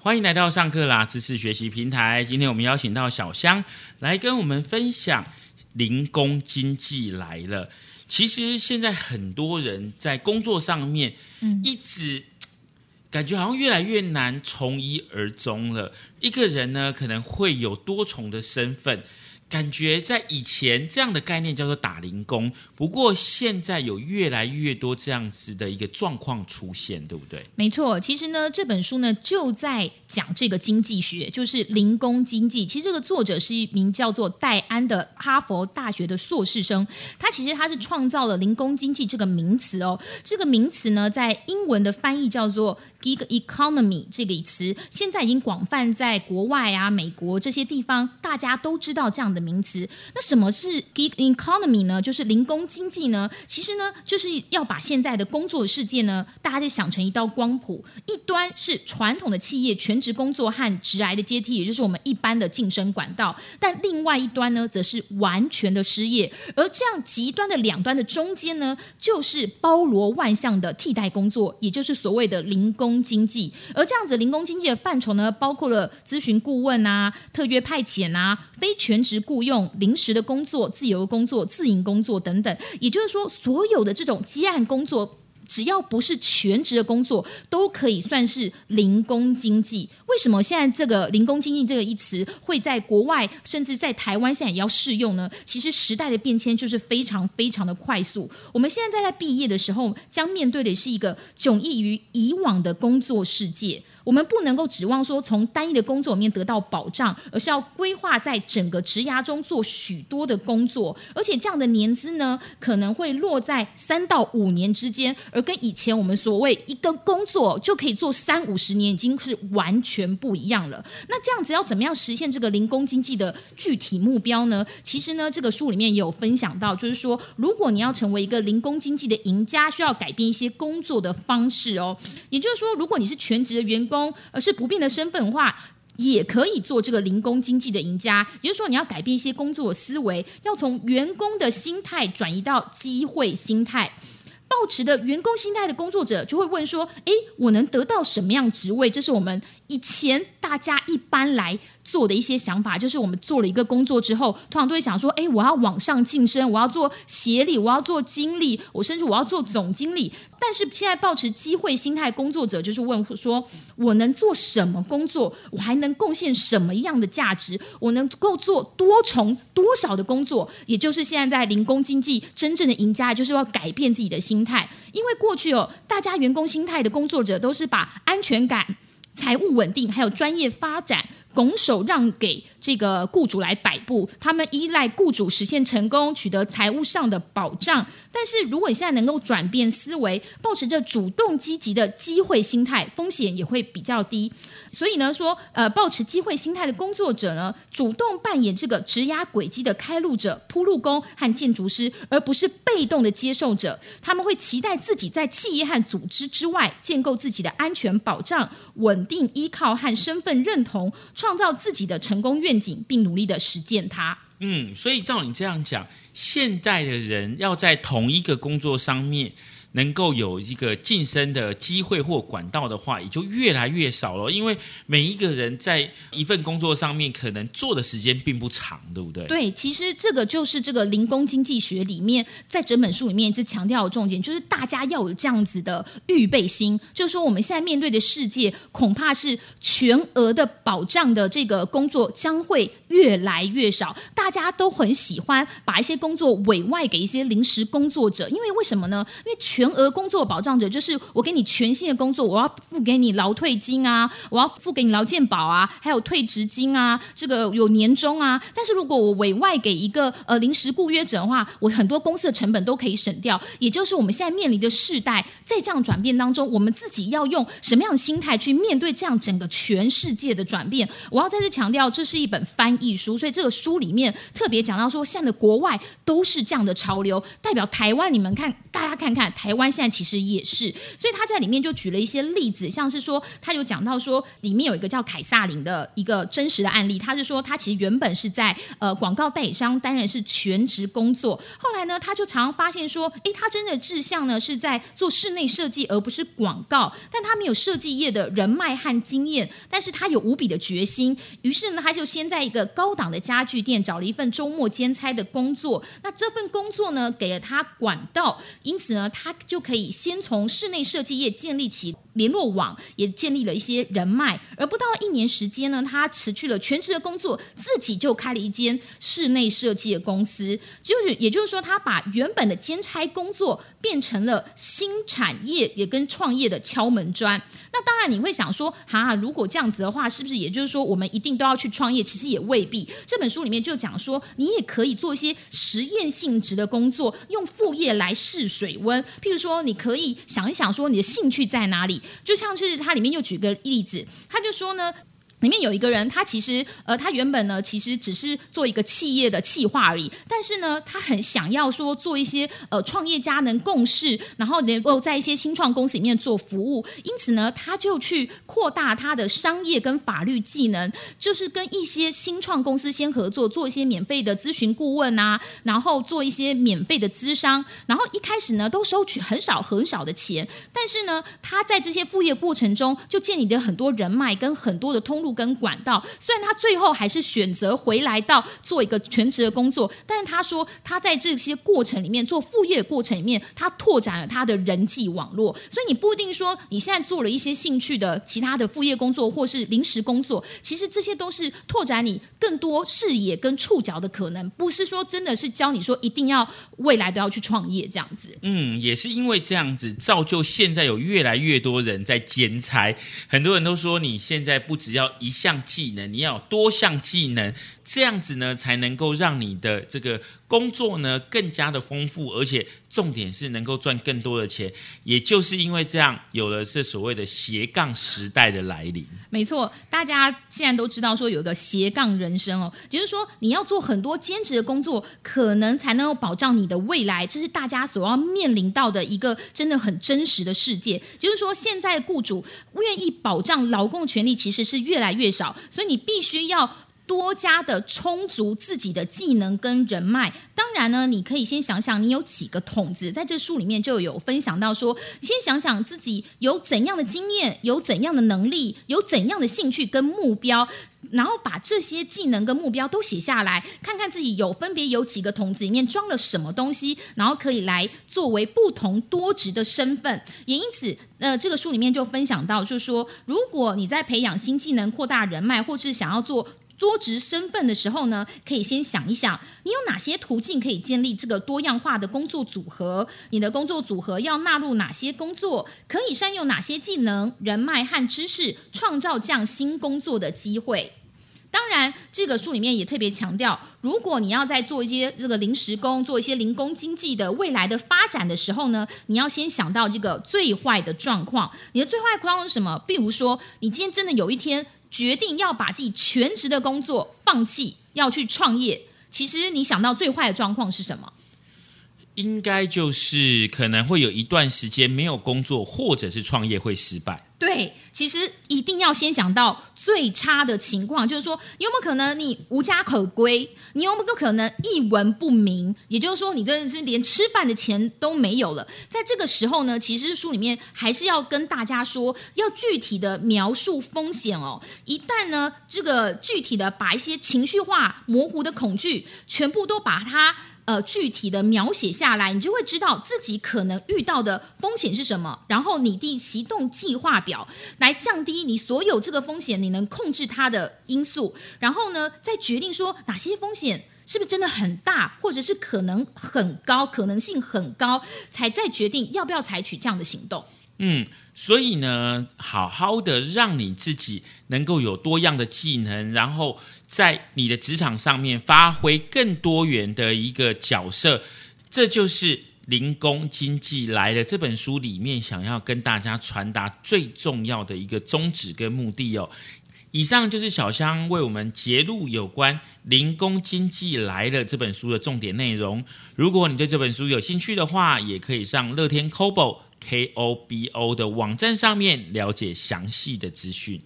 欢迎来到上课啦知识学习平台。今天我们邀请到小香来跟我们分享零工经济来了。其实现在很多人在工作上面，一直感觉好像越来越难从一而终了。一个人呢，可能会有多重的身份。感觉在以前这样的概念叫做打零工，不过现在有越来越多这样子的一个状况出现，对不对？没错，其实呢，这本书呢就在讲这个经济学，就是零工经济。其实这个作者是一名叫做戴安的哈佛大学的硕士生，他其实他是创造了零工经济这个名词哦。这个名词呢，在英文的翻译叫做 gig economy 这个词，现在已经广泛在国外啊、美国这些地方，大家都知道这样的。名词，那什么是 gig economy 呢？就是零工经济呢？其实呢，就是要把现在的工作世界呢，大家就想成一道光谱，一端是传统的企业全职工作和职癌的阶梯，也就是我们一般的晋升管道；但另外一端呢，则是完全的失业。而这样极端的两端的中间呢，就是包罗万象的替代工作，也就是所谓的零工经济。而这样子零工经济的范畴呢，包括了咨询顾问啊、特约派遣啊、非全职。雇佣、临时的工作、自由工作、自营工作等等，也就是说，所有的这种接案工作。只要不是全职的工作，都可以算是零工经济。为什么现在这个零工经济这个一词会在国外，甚至在台湾现在也要适用呢？其实时代的变迁就是非常非常的快速。我们现在在毕业的时候，将面对的是一个迥异于以往的工作世界。我们不能够指望说从单一的工作里面得到保障，而是要规划在整个职涯中做许多的工作，而且这样的年资呢，可能会落在三到五年之间。而跟以前我们所谓一个工作就可以做三五十年，已经是完全不一样了。那这样子要怎么样实现这个零工经济的具体目标呢？其实呢，这个书里面也有分享到，就是说，如果你要成为一个零工经济的赢家，需要改变一些工作的方式哦。也就是说，如果你是全职的员工，而是不变的身份的话，也可以做这个零工经济的赢家。也就是说，你要改变一些工作思维，要从员工的心态转移到机会心态。抱持的员工心态的工作者就会问说：“诶，我能得到什么样职位？”这是我们以前大家一般来。做的一些想法，就是我们做了一个工作之后，通常都会想说：，哎，我要往上晋升，我要做协理，我要做经理，我甚至我要做总经理。但是现在保持机会心态工作者，就是问说：，我能做什么工作？我还能贡献什么样的价值？我能够做多重多少的工作？也就是现在在零工经济真正的赢家，就是要改变自己的心态。因为过去哦，大家员工心态的工作者都是把安全感、财务稳定还有专业发展。拱手让给这个雇主来摆布，他们依赖雇主实现成功，取得财务上的保障。但是，如果你现在能够转变思维，保持着主动积极的机会心态，风险也会比较低。所以呢，说呃，保持机会心态的工作者呢，主动扮演这个职涯轨迹的开路者、铺路工和建筑师，而不是被动的接受者。他们会期待自己在企业和组织之外，建构自己的安全保障、稳定依靠和身份认同。创造自己的成功愿景，并努力的实践它。嗯，所以照你这样讲，现在的人要在同一个工作上面。能够有一个晋升的机会或管道的话，也就越来越少了。因为每一个人在一份工作上面，可能做的时间并不长，对不对？对，其实这个就是这个零工经济学里面，在整本书里面一直强调的重点，就是大家要有这样子的预备心。就是说，我们现在面对的世界，恐怕是全额的保障的这个工作将会越来越少。大家都很喜欢把一些工作委外给一些临时工作者，因为为什么呢？因为全额工作保障者就是我给你全新的工作，我要付给你劳退金啊，我要付给你劳健保啊，还有退职金啊，这个有年终啊。但是如果我委外给一个呃临时雇约者的话，我很多公司的成本都可以省掉。也就是我们现在面临的世代，在这样转变当中，我们自己要用什么样的心态去面对这样整个全世界的转变？我要再次强调，这是一本翻译书，所以这个书里面特别讲到说，现在的国外都是这样的潮流，代表台湾，你们看，大家看看台。台湾现在其实也是，所以他在里面就举了一些例子，像是说他有讲到说里面有一个叫凯撒林的一个真实的案例，他是说他其实原本是在呃广告代理商担任是全职工作，后来呢他就常常发现说，诶，他真的志向呢是在做室内设计，而不是广告，但他没有设计业的人脉和经验，但是他有无比的决心，于是呢他就先在一个高档的家具店找了一份周末兼差的工作，那这份工作呢给了他管道，因此呢他就可以先从室内设计业建立起。联络网也建立了一些人脉，而不到一年时间呢，他辞去了全职的工作，自己就开了一间室内设计的公司。就是也就是说，他把原本的兼差工作变成了新产业也跟创业的敲门砖。那当然你会想说，哈，如果这样子的话，是不是也就是说我们一定都要去创业？其实也未必。这本书里面就讲说，你也可以做一些实验性质的工作，用副业来试水温。譬如说，你可以想一想说，你的兴趣在哪里？就像是它里面又举个例子，他就说呢。里面有一个人，他其实呃，他原本呢，其实只是做一个企业的企划而已。但是呢，他很想要说做一些呃创业家能共事，然后能够在一些新创公司里面做服务。因此呢，他就去扩大他的商业跟法律技能，就是跟一些新创公司先合作，做一些免费的咨询顾问啊，然后做一些免费的咨商。然后一开始呢，都收取很少很少的钱，但是呢，他在这些副业过程中就建立了很多人脉跟很多的通路。跟管道，虽然他最后还是选择回来到做一个全职的工作，但是他说他在这些过程里面做副业的过程里面，他拓展了他的人际网络。所以你不一定说你现在做了一些兴趣的其他的副业工作或是临时工作，其实这些都是拓展你更多视野跟触角的可能，不是说真的是教你说一定要未来都要去创业这样子。嗯，也是因为这样子造就现在有越来越多人在兼差，很多人都说你现在不只要。一项技能，你要有多项技能，这样子呢，才能够让你的这个工作呢更加的丰富，而且重点是能够赚更多的钱。也就是因为这样，有了这所谓的斜杠时代的来临。没错，大家现在都知道说有一个斜杠人生哦，就是说你要做很多兼职的工作，可能才能够保障你的未来。这是大家所要面临到的一个真的很真实的世界。就是说，现在雇主愿意保障劳工权利，其实是越来越少，所以你必须要。多加的充足自己的技能跟人脉，当然呢，你可以先想想你有几个筒子，在这书里面就有分享到说，你先想想自己有怎样的经验，有怎样的能力，有怎样的兴趣跟目标，然后把这些技能跟目标都写下来，看看自己有分别有几个筒子里面装了什么东西，然后可以来作为不同多职的身份。也因此，呃，这个书里面就分享到，就是说，如果你在培养新技能、扩大人脉，或是想要做。多职身份的时候呢，可以先想一想，你有哪些途径可以建立这个多样化的工作组合？你的工作组合要纳入哪些工作？可以善用哪些技能、人脉和知识，创造这样新工作的机会？当然，这个书里面也特别强调，如果你要在做一些这个临时工、做一些零工经济的未来的发展的时候呢，你要先想到这个最坏的状况。你的最坏状况是什么？比如说，你今天真的有一天。决定要把自己全职的工作放弃，要去创业。其实你想到最坏的状况是什么？应该就是可能会有一段时间没有工作，或者是创业会失败。对，其实一定要先想到最差的情况，就是说有没有可能你无家可归？你有没有可能一文不名？也就是说，你真的是连吃饭的钱都没有了。在这个时候呢，其实书里面还是要跟大家说，要具体的描述风险哦。一旦呢，这个具体的把一些情绪化、模糊的恐惧，全部都把它。呃，具体的描写下来，你就会知道自己可能遇到的风险是什么，然后拟定行动计划表来降低你所有这个风险，你能控制它的因素，然后呢，再决定说哪些风险是不是真的很大，或者是可能很高，可能性很高，才再决定要不要采取这样的行动。嗯，所以呢，好好的让你自己能够有多样的技能，然后在你的职场上面发挥更多元的一个角色，这就是《零工经济来了》这本书里面想要跟大家传达最重要的一个宗旨跟目的哦。以上就是小香为我们揭露有关《零工经济来了》这本书的重点内容。如果你对这本书有兴趣的话，也可以上乐天 Kobo K O B O 的网站上面了解详细的资讯。